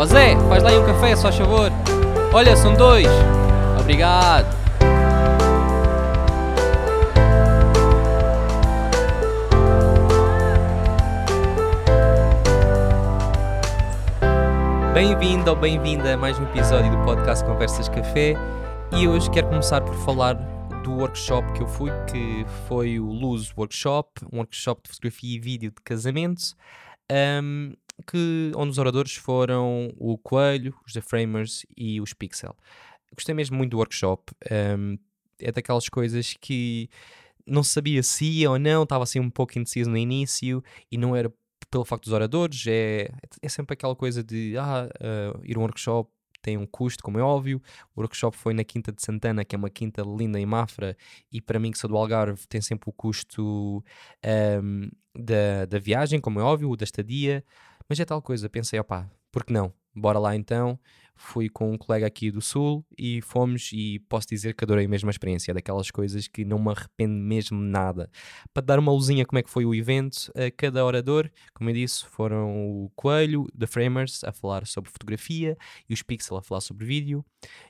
Ó Zé, faz lá aí um café, só favor. Olha, são dois. Obrigado. Bem-vindo ou bem-vinda a mais um episódio do podcast Conversas Café e hoje quero começar por falar do workshop que eu fui, que foi o Luz Workshop, um workshop de fotografia e vídeo de casamento, um, que, onde os oradores foram o Coelho, os The Framers e os Pixel. Gostei mesmo muito do workshop, um, é daquelas coisas que não sabia se ia ou não, estava assim um pouco indeciso no início e não era pelo facto dos oradores, é, é sempre aquela coisa de ah, uh, ir a um workshop tem um custo, como é óbvio. O workshop foi na Quinta de Santana, que é uma quinta linda em Mafra, e para mim, que sou do Algarve, tem sempre o custo um, da, da viagem, como é óbvio, da estadia. Mas é tal coisa, pensei, opá, por que não? Bora lá então fui com um colega aqui do Sul e fomos e posso dizer que adorei mesmo a experiência, daquelas coisas que não me arrependo mesmo nada. Para dar uma luzinha como é que foi o evento, a cada orador, como eu disse, foram o Coelho, The Framers, a falar sobre fotografia e os Pixel a falar sobre vídeo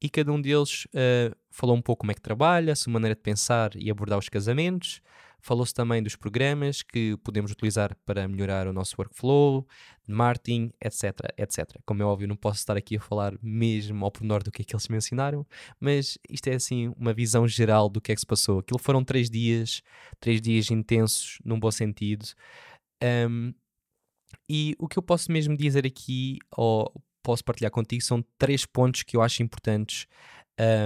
e cada um deles uh, falou um pouco como é que trabalha, a sua maneira de pensar e abordar os casamentos, Falou-se também dos programas que podemos utilizar para melhorar o nosso workflow, marketing, etc, etc. Como é óbvio, não posso estar aqui a falar mesmo ao pormenor do que é que eles mencionaram, mas isto é assim uma visão geral do que é que se passou. Aquilo foram três dias, três dias intensos, num bom sentido. Um, e o que eu posso mesmo dizer aqui, ou posso partilhar contigo, são três pontos que eu acho importantes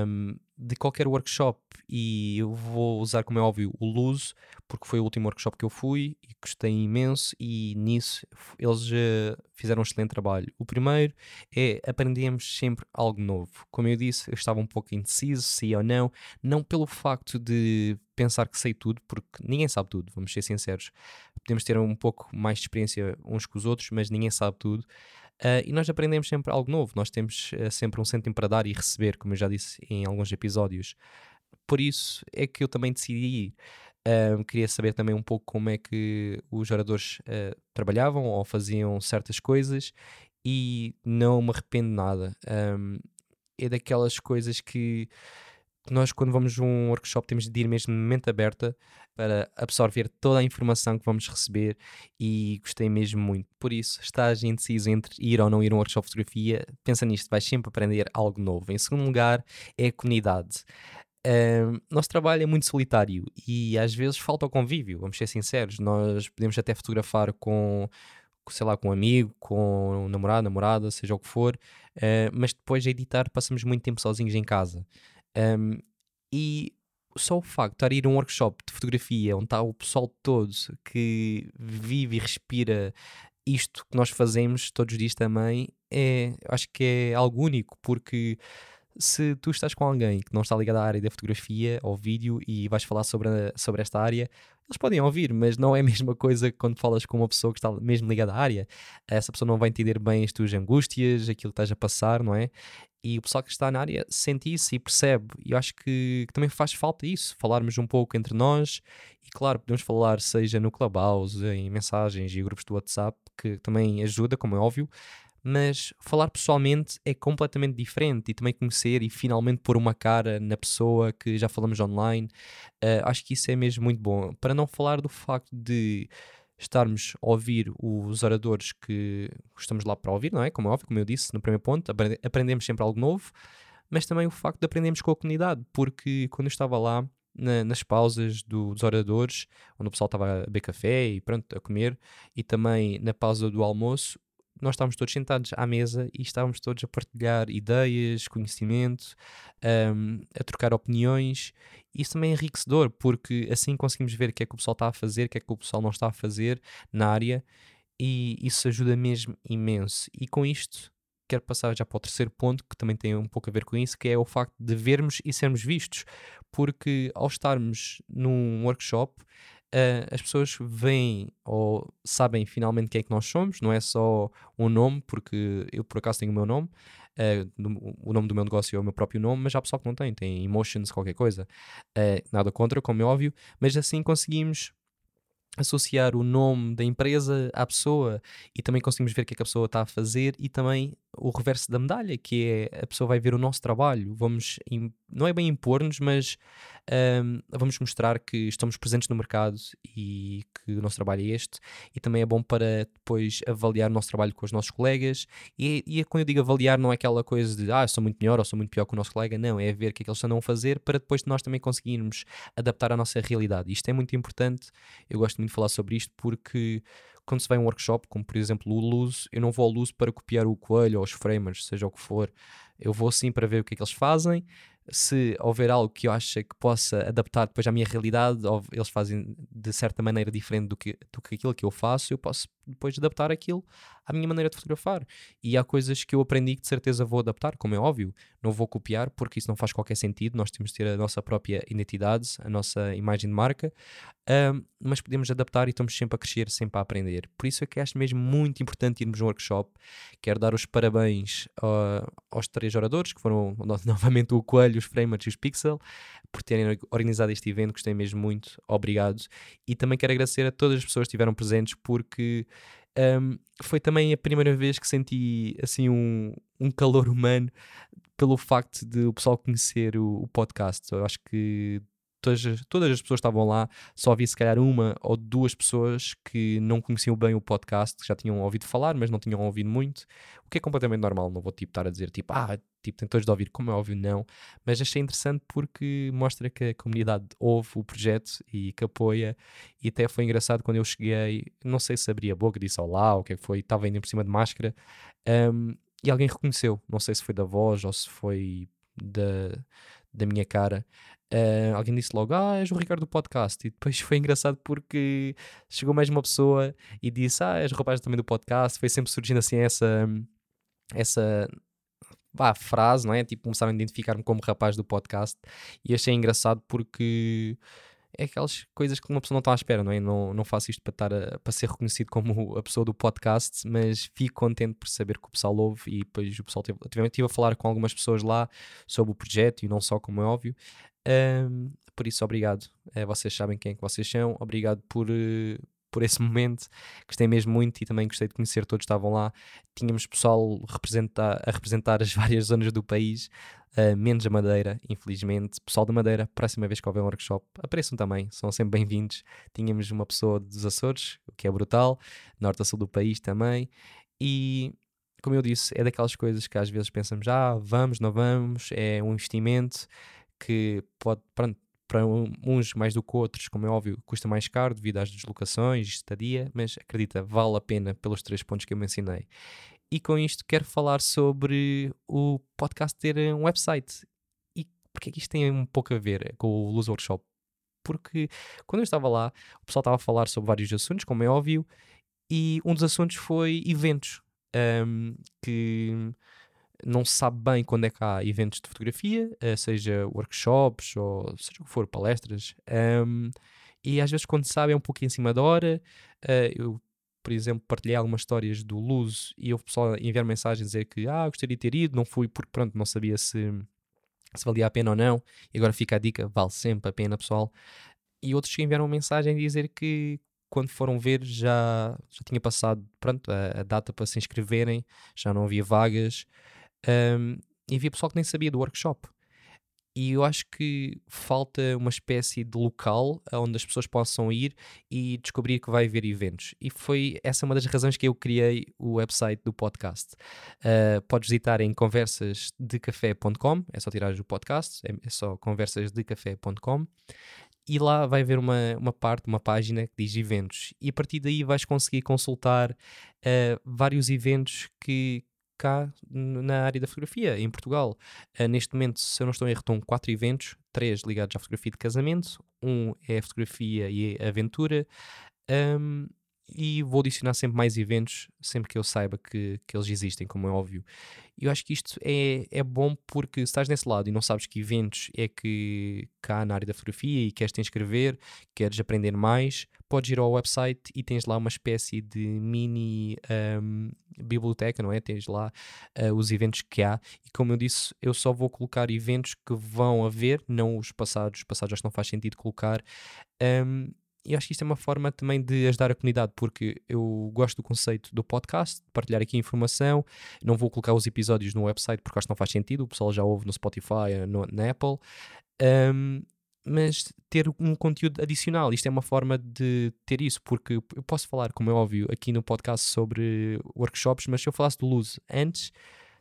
um, de qualquer workshop e eu vou usar, como é óbvio, o Luz, porque foi o último workshop que eu fui e gostei imenso e nisso eles uh, fizeram um excelente trabalho. O primeiro é aprendemos sempre algo novo. Como eu disse, eu estava um pouco indeciso, se ou não, não pelo facto de pensar que sei tudo, porque ninguém sabe tudo, vamos ser sinceros. Podemos ter um pouco mais de experiência uns com os outros, mas ninguém sabe tudo. Uh, e nós aprendemos sempre algo novo, nós temos uh, sempre um cêntimo para dar e receber, como eu já disse em alguns episódios. Por isso é que eu também decidi ir. Uh, queria saber também um pouco como é que os oradores trabalhavam ou faziam certas coisas e não me arrependo nada. Um, é daquelas coisas que nós, quando vamos a um workshop, temos de ir mesmo de mente aberta para absorver toda a informação que vamos receber e gostei mesmo muito. Por isso, estás indeciso entre ir ou não ir a um workshop de fotografia, pensa nisto, vais sempre aprender algo novo. Em segundo lugar, é a comunidade. Uh, nosso trabalho é muito solitário e às vezes falta o convívio, vamos ser sinceros. Nós podemos até fotografar com, sei lá, com um amigo, com um namorado, namorada, seja o que for, uh, mas depois de editar passamos muito tempo sozinhos em casa. Um, e só o facto de estar a ir a um workshop de fotografia onde está o pessoal todo que vive e respira isto que nós fazemos todos os dias também, é, acho que é algo único, porque se tu estás com alguém que não está ligado à área da fotografia ou vídeo e vais falar sobre, a, sobre esta área, eles podem ouvir, mas não é a mesma coisa quando falas com uma pessoa que está mesmo ligada à área. Essa pessoa não vai entender bem as tuas angústias, aquilo que estás a passar, não é? E o pessoal que está na área sente isso e percebe. E eu acho que, que também faz falta isso, falarmos um pouco entre nós. E claro, podemos falar, seja no Clubhouse, em mensagens e grupos do WhatsApp, que também ajuda, como é óbvio mas falar pessoalmente é completamente diferente e também conhecer e finalmente pôr uma cara na pessoa que já falamos online, uh, acho que isso é mesmo muito bom. Para não falar do facto de estarmos a ouvir os oradores que estamos lá para ouvir, não é? Como é óbvio, como eu disse no primeiro ponto, aprendemos sempre algo novo, mas também o facto de aprendermos com a comunidade, porque quando eu estava lá, na, nas pausas do, dos oradores, onde o pessoal estava a beber café e pronto, a comer, e também na pausa do almoço, nós estávamos todos sentados à mesa e estávamos todos a partilhar ideias, conhecimento, um, a trocar opiniões. Isso também é enriquecedor, porque assim conseguimos ver o que é que o pessoal está a fazer, o que é que o pessoal não está a fazer na área, e isso ajuda mesmo imenso. E com isto, quero passar já para o terceiro ponto, que também tem um pouco a ver com isso, que é o facto de vermos e sermos vistos. Porque ao estarmos num workshop, uh, as pessoas veem ou sabem finalmente quem é que nós somos, não é só um nome, porque eu por acaso tenho o meu nome, uh, o nome do meu negócio é o meu próprio nome, mas há pessoal que não tem, tem emotions, qualquer coisa. Uh, nada contra, como é óbvio, mas assim conseguimos associar o nome da empresa à pessoa e também conseguimos ver o que é que a pessoa está a fazer e também o reverso da medalha, que é a pessoa vai ver o nosso trabalho, vamos, não é bem impor-nos, mas um, vamos mostrar que estamos presentes no mercado e que o nosso trabalho é este, e também é bom para depois avaliar o nosso trabalho com os nossos colegas. E, e quando eu digo avaliar, não é aquela coisa de ah, sou muito melhor ou sou muito pior que o nosso colega, não, é ver o que é que eles estão a fazer para depois nós também conseguirmos adaptar à nossa realidade. Isto é muito importante, eu gosto muito de falar sobre isto porque quando se vai a um workshop, como por exemplo o Luz, eu não vou ao Luz para copiar o coelho ou os framers, seja o que for. Eu vou sim para ver o que é que eles fazem, se houver algo que eu acho que possa adaptar depois à minha realidade, ou eles fazem de certa maneira diferente do que, do que aquilo que eu faço, eu posso depois adaptar aquilo à minha maneira de fotografar. E há coisas que eu aprendi que de certeza vou adaptar, como é óbvio, não vou copiar porque isso não faz qualquer sentido, nós temos de ter a nossa própria identidade, a nossa imagem de marca, um, mas podemos adaptar e estamos sempre a crescer, sempre a aprender. Por isso é que acho mesmo muito importante irmos um workshop. Quero dar os parabéns uh, aos três oradores, que foram novamente o Coelho, os Framers e os Pixel, por terem organizado este evento, gostei mesmo muito, obrigado. E também quero agradecer a todas as pessoas que estiveram presentes, porque um, foi também a primeira vez que senti assim um, um calor humano pelo facto de o pessoal conhecer o, o podcast. Eu acho que todas, todas as pessoas estavam lá, só havia se calhar uma ou duas pessoas que não conheciam bem o podcast, que já tinham ouvido falar, mas não tinham ouvido muito, o que é completamente normal. Não vou tipo estar a dizer tipo, ah, tipo, tem todos de ouvir, como é óbvio, não. Mas achei interessante porque mostra que a comunidade ouve o projeto e que apoia. E até foi engraçado quando eu cheguei, não sei se abri a boca, disse olá, o que é que foi, estava indo por cima de máscara. Um, e alguém reconheceu, não sei se foi da voz ou se foi da, da minha cara. Uh, alguém disse logo, ah, és o Ricardo do podcast. E depois foi engraçado porque chegou mais uma pessoa e disse, ah, és o rapaz também do podcast. Foi sempre surgindo assim essa, essa bah, frase, não é? Tipo, começaram a identificar-me como rapaz do podcast. E achei engraçado porque é aquelas coisas que uma pessoa não está à espera, não é? Não, não faço isto para, estar a, para ser reconhecido como a pessoa do podcast, mas fico contente por saber que o pessoal ouve e depois o pessoal teve, tive a falar com algumas pessoas lá sobre o projeto e não só, como é óbvio. Um, por isso, obrigado. É, vocês sabem quem é que vocês são. Obrigado por, uh, por esse momento. Gostei mesmo muito e também gostei de conhecer todos que estavam lá. Tínhamos pessoal representar, a representar as várias zonas do país, uh, menos a Madeira, infelizmente. Pessoal da Madeira, próxima vez que houver um workshop, apareçam também, são sempre bem-vindos. Tínhamos uma pessoa dos Açores, o que é brutal, norte a sul do país também. E como eu disse, é daquelas coisas que às vezes pensamos, ah, vamos, não vamos, é um investimento que pode, pronto, para uns mais do que outros, como é óbvio, custa mais caro devido às deslocações, estadia, mas acredita, vale a pena pelos três pontos que eu mencionei. E com isto quero falar sobre o podcast ter um website. E porque é que isto tem um pouco a ver com o Luz Workshop? Porque quando eu estava lá, o pessoal estava a falar sobre vários assuntos, como é óbvio, e um dos assuntos foi eventos. Um, que não se sabe bem quando é que há eventos de fotografia, uh, seja workshops ou seja o que for, palestras. Um, e às vezes, quando sabe, é um pouco em cima da hora. Uh, eu, por exemplo, partilhei algumas histórias do Luz e houve pessoal enviar mensagens dizer que ah, gostaria de ter ido, não fui porque pronto, não sabia se, se valia a pena ou não. E agora fica a dica: vale sempre a pena, pessoal. E outros que enviaram mensagem a dizer que quando foram ver já, já tinha passado pronto, a, a data para se inscreverem, já não havia vagas. Um, e havia pessoal que nem sabia do workshop. E eu acho que falta uma espécie de local onde as pessoas possam ir e descobrir que vai haver eventos. E foi essa uma das razões que eu criei o website do podcast. Uh, podes visitar em conversasdecafé.com, é só tirar o podcast, é, é só conversasdecafé.com e lá vai haver uma, uma parte, uma página que diz eventos, e a partir daí vais conseguir consultar uh, vários eventos que, cá na área da fotografia, em Portugal. Uh, neste momento, se eu não estou em erro, quatro eventos, três ligados à fotografia de casamento, um é fotografia e aventura, um, e vou adicionar sempre mais eventos, sempre que eu saiba que, que eles existem, como é óbvio. E eu acho que isto é, é bom porque se estás nesse lado e não sabes que eventos é que cá na área da fotografia e queres te inscrever, queres aprender mais, podes ir ao website e tens lá uma espécie de mini um, biblioteca, não é? Tens lá uh, os eventos que há e como eu disse, eu só vou colocar eventos que vão haver, não os passados, passados acho que não faz sentido colocar. Um, e acho que isto é uma forma também de ajudar a comunidade, porque eu gosto do conceito do podcast, de partilhar aqui informação. Não vou colocar os episódios no website porque acho que não faz sentido, o pessoal já ouve no Spotify, no, na Apple. Um, mas ter um conteúdo adicional. Isto é uma forma de ter isso, porque eu posso falar, como é óbvio, aqui no podcast sobre workshops, mas se eu falasse do Luz antes,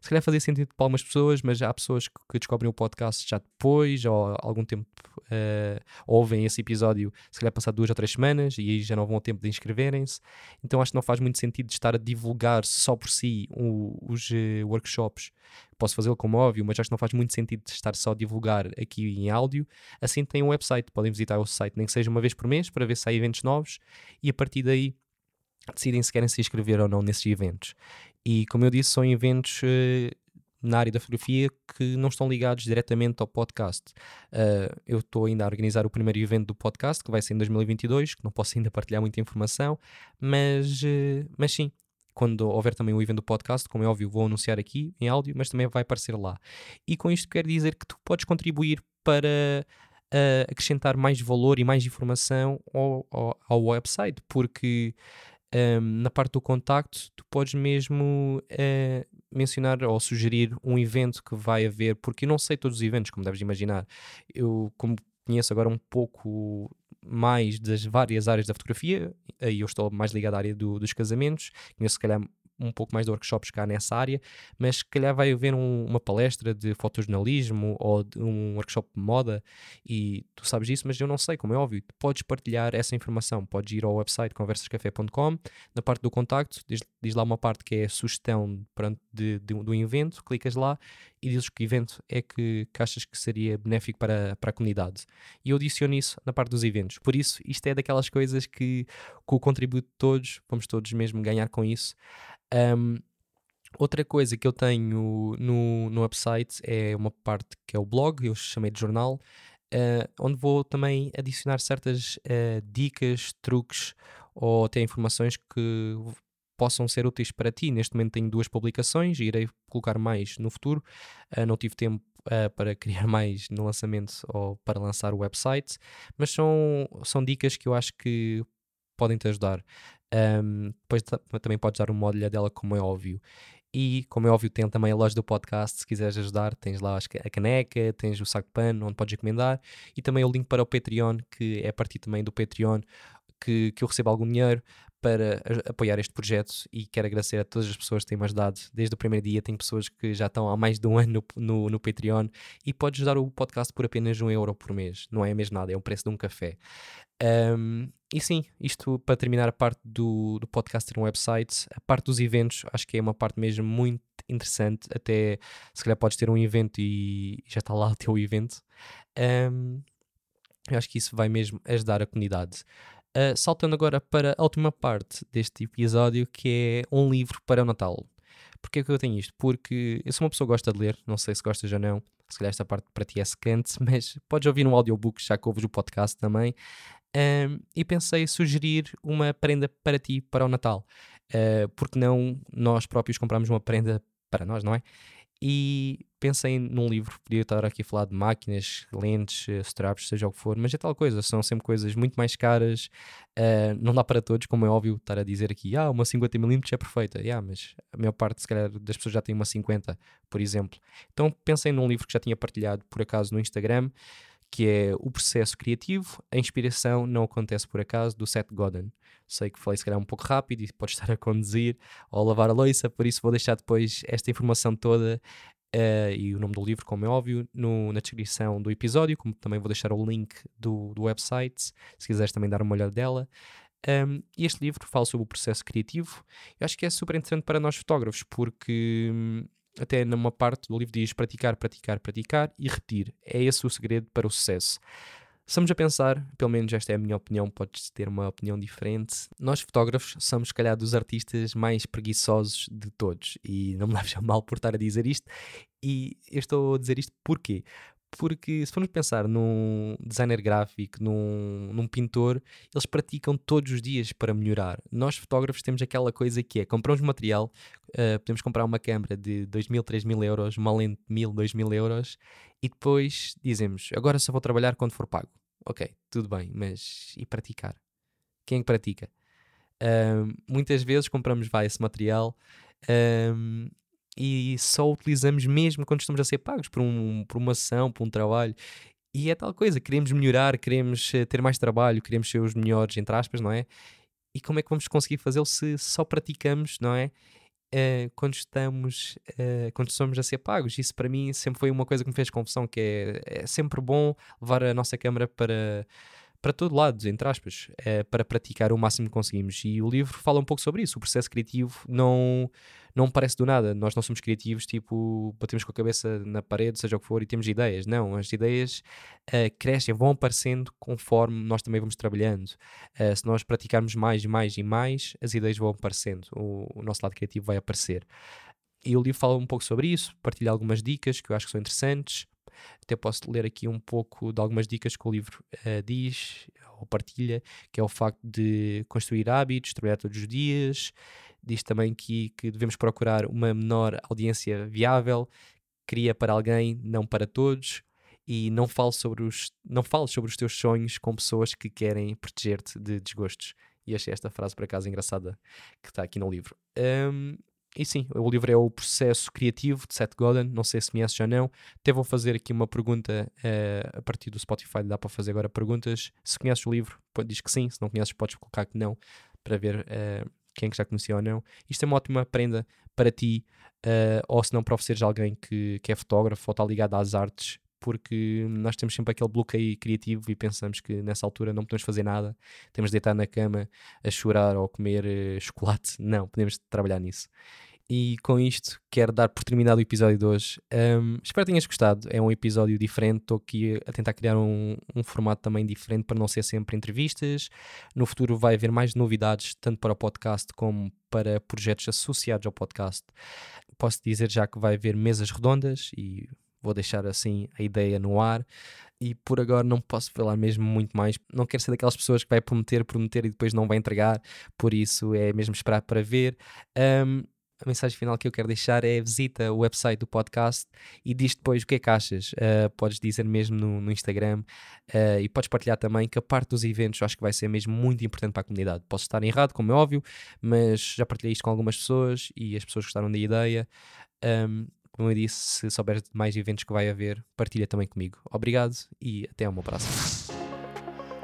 se calhar fazia sentido para algumas pessoas, mas há pessoas que descobrem o podcast já depois, ou algum tempo uh, ouvem esse episódio, se calhar passar duas ou três semanas, e aí já não vão ao tempo de inscreverem-se. Então acho que não faz muito sentido estar a divulgar só por si o, os uh, workshops. Posso fazê-lo como óbvio, mas acho que não faz muito sentido estar só a divulgar aqui em áudio. Assim tem um website, podem visitar o site, nem que seja uma vez por mês, para ver se há eventos novos, e a partir daí decidem se querem se inscrever ou não nesses eventos. E como eu disse, são eventos uh, na área da fotografia que não estão ligados diretamente ao podcast. Uh, eu estou ainda a organizar o primeiro evento do podcast, que vai ser em 2022, que não posso ainda partilhar muita informação, mas, uh, mas sim, quando houver também o evento do podcast, como é óbvio, vou anunciar aqui em áudio, mas também vai aparecer lá. E com isto quero dizer que tu podes contribuir para uh, acrescentar mais valor e mais informação ao, ao, ao website, porque um, na parte do contacto, tu podes mesmo uh, mencionar ou sugerir um evento que vai haver, porque eu não sei todos os eventos, como deves imaginar. Eu, como conheço agora um pouco mais das várias áreas da fotografia, aí eu estou mais ligado à área do, dos casamentos, conheço se calhar um pouco mais de workshops cá nessa área, mas se calhar vai haver um, uma palestra de fotojornalismo ou de um workshop de moda e tu sabes disso, mas eu não sei, como é óbvio. Podes partilhar essa informação, podes ir ao website conversascafé.com, na parte do contacto, diz, diz, lá uma parte que é sugestão de, de, do evento, clicas lá e dizes que evento é que, que achas que seria benéfico para, para a comunidade. E eu adiciono isso na parte dos eventos. Por isso, isto é daquelas coisas que com o contributo de todos, vamos todos mesmo ganhar com isso. Um, outra coisa que eu tenho no, no website é uma parte que é o blog, eu chamei de jornal, uh, onde vou também adicionar certas uh, dicas, truques ou até informações que possam ser úteis para ti. Neste momento tenho duas publicações e irei colocar mais no futuro. Uh, não tive tempo uh, para criar mais no lançamento ou para lançar o website, mas são, são dicas que eu acho que podem te ajudar. Um, depois também podes dar uma olhada dela, como é óbvio. E, como é óbvio, tem também a loja do podcast. Se quiseres ajudar, tens lá a caneca, tens o saco de pano, onde podes encomendar. E também o link para o Patreon, que é a partir também do Patreon que, que eu recebo algum dinheiro para apoiar este projeto. E quero agradecer a todas as pessoas que têm-me ajudado. Desde o primeiro dia, tem pessoas que já estão há mais de um ano no, no, no Patreon. E podes ajudar o podcast por apenas um euro por mês. Não é mesmo nada, é o preço de um café. Um, e sim, isto para terminar a parte do, do podcast no website, a parte dos eventos, acho que é uma parte mesmo muito interessante. Até se calhar podes ter um evento e já está lá o teu evento. Um, eu acho que isso vai mesmo ajudar a comunidade. Uh, saltando agora para a última parte deste episódio, que é um livro para o Natal. Porquê que eu tenho isto? Porque eu sou uma pessoa que gosta de ler, não sei se gostas ou não, se calhar esta parte para ti é secante, mas podes ouvir um audiobook já que ouves o podcast também. E pensei sugerir uma prenda para ti para o Natal. Uh, porque não nós próprios compramos uma prenda para nós, não é? E pensei num livro, podia estar aqui a falar de máquinas, lentes, eh, straps, seja o que for, mas é tal coisa, são sempre coisas muito mais caras, uh, não dá para todos, como é óbvio, estar a dizer aqui, ah, uma 50mm é perfeita, yeah, mas a maior parte, se calhar, das pessoas já tem uma 50, por exemplo. Então pensei num livro que já tinha partilhado, por acaso, no Instagram, que é o processo criativo, a inspiração não acontece por acaso, do Seth Godin. Sei que falei se calhar um pouco rápido e pode estar a conduzir ou a lavar a louça, por isso vou deixar depois esta informação toda uh, e o nome do livro, como é óbvio, no, na descrição do episódio, como também vou deixar o link do, do website, se quiseres também dar uma olhada dela. Um, e este livro fala sobre o processo criativo. Eu acho que é super interessante para nós fotógrafos, porque hum, até numa parte do livro diz praticar, praticar, praticar e repetir. É esse o segredo para o sucesso. Estamos a pensar, pelo menos esta é a minha opinião, podes ter uma opinião diferente. Nós, fotógrafos, somos, se calhar, dos artistas mais preguiçosos de todos. E não me leves mal por estar a dizer isto. E eu estou a dizer isto porquê? Porque se formos pensar num designer gráfico, num, num pintor, eles praticam todos os dias para melhorar. Nós, fotógrafos, temos aquela coisa que é: compramos material, uh, podemos comprar uma câmera de 2 mil, 3 mil euros, uma lente de 1000, 2 mil euros, e depois dizemos: agora só vou trabalhar quando for pago. Ok, tudo bem, mas e praticar? Quem é pratica? Um, muitas vezes compramos vai, esse material e só utilizamos mesmo quando estamos a ser pagos por, um, por uma ação, por um trabalho. E é tal coisa, queremos melhorar, queremos eh, ter mais trabalho, queremos ser os melhores, entre aspas, não é? E como é que vamos conseguir fazê-lo se só praticamos, não é? Uh, quando estamos, uh, quando somos a ser pagos. Isso para mim sempre foi uma coisa que me fez confusão, que é, é sempre bom levar a nossa câmara para para todo lado, entre aspas, é, para praticar o máximo que conseguimos. E o livro fala um pouco sobre isso. O processo criativo não, não parece do nada. Nós não somos criativos, tipo, batemos com a cabeça na parede, seja o que for, e temos ideias. Não, as ideias uh, crescem, vão aparecendo conforme nós também vamos trabalhando. Uh, se nós praticarmos mais, mais e mais, as ideias vão aparecendo. O, o nosso lado criativo vai aparecer. E o livro fala um pouco sobre isso, partilha algumas dicas que eu acho que são interessantes. Até posso ler aqui um pouco de algumas dicas que o livro uh, diz ou partilha, que é o facto de construir hábitos, trabalhar todos os dias. Diz também que, que devemos procurar uma menor audiência viável, cria para alguém, não para todos. E não fales sobre os, não fales sobre os teus sonhos com pessoas que querem proteger-te de desgostos. E achei esta frase, por acaso, engraçada, que está aqui no livro. Um, e sim, o livro é o processo criativo de Seth Godin, não sei se conheces ou não. Até vou fazer aqui uma pergunta uh, a partir do Spotify, dá para fazer agora perguntas. Se conheces o livro, diz que sim, se não conheces, podes colocar que não, para ver uh, quem é que já conhecia ou não. Isto é uma ótima prenda para ti, uh, ou se não para ofereceres alguém que, que é fotógrafo ou está ligado às artes, porque nós temos sempre aquele bloqueio criativo e pensamos que nessa altura não podemos fazer nada, temos de deitar na cama a chorar ou comer uh, chocolate. Não, podemos trabalhar nisso. E com isto quero dar por terminado o episódio de hoje. Um, espero que tenhas gostado. É um episódio diferente. Estou aqui a tentar criar um, um, formato também diferente para não ser sempre entrevistas. No futuro vai haver mais novidades, tanto para o podcast como para projetos associados ao podcast. Posso dizer já que vai haver mesas redondas e vou deixar assim a ideia no ar. E por agora não posso falar mesmo muito mais. Não quero ser daquelas pessoas que vai prometer, prometer e depois não vai entregar. Por isso é mesmo esperar para ver. Um, a mensagem final que eu quero deixar é visita o website do podcast e diz depois o que é que achas. Uh, podes dizer mesmo no, no Instagram uh, e podes partilhar também que a parte dos eventos acho que vai ser mesmo muito importante para a comunidade. Posso estar errado, como é óbvio, mas já partilhei isto com algumas pessoas e as pessoas gostaram da ideia. Um, como eu disse, se souberes de mais eventos que vai haver, partilha também comigo. Obrigado e até uma próxima.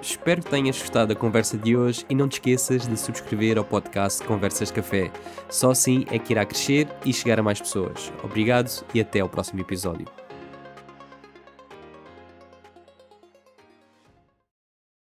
Espero que tenhas gostado da conversa de hoje e não te esqueças de subscrever ao podcast Conversas Café. Só assim é que irá crescer e chegar a mais pessoas. Obrigado e até ao próximo episódio.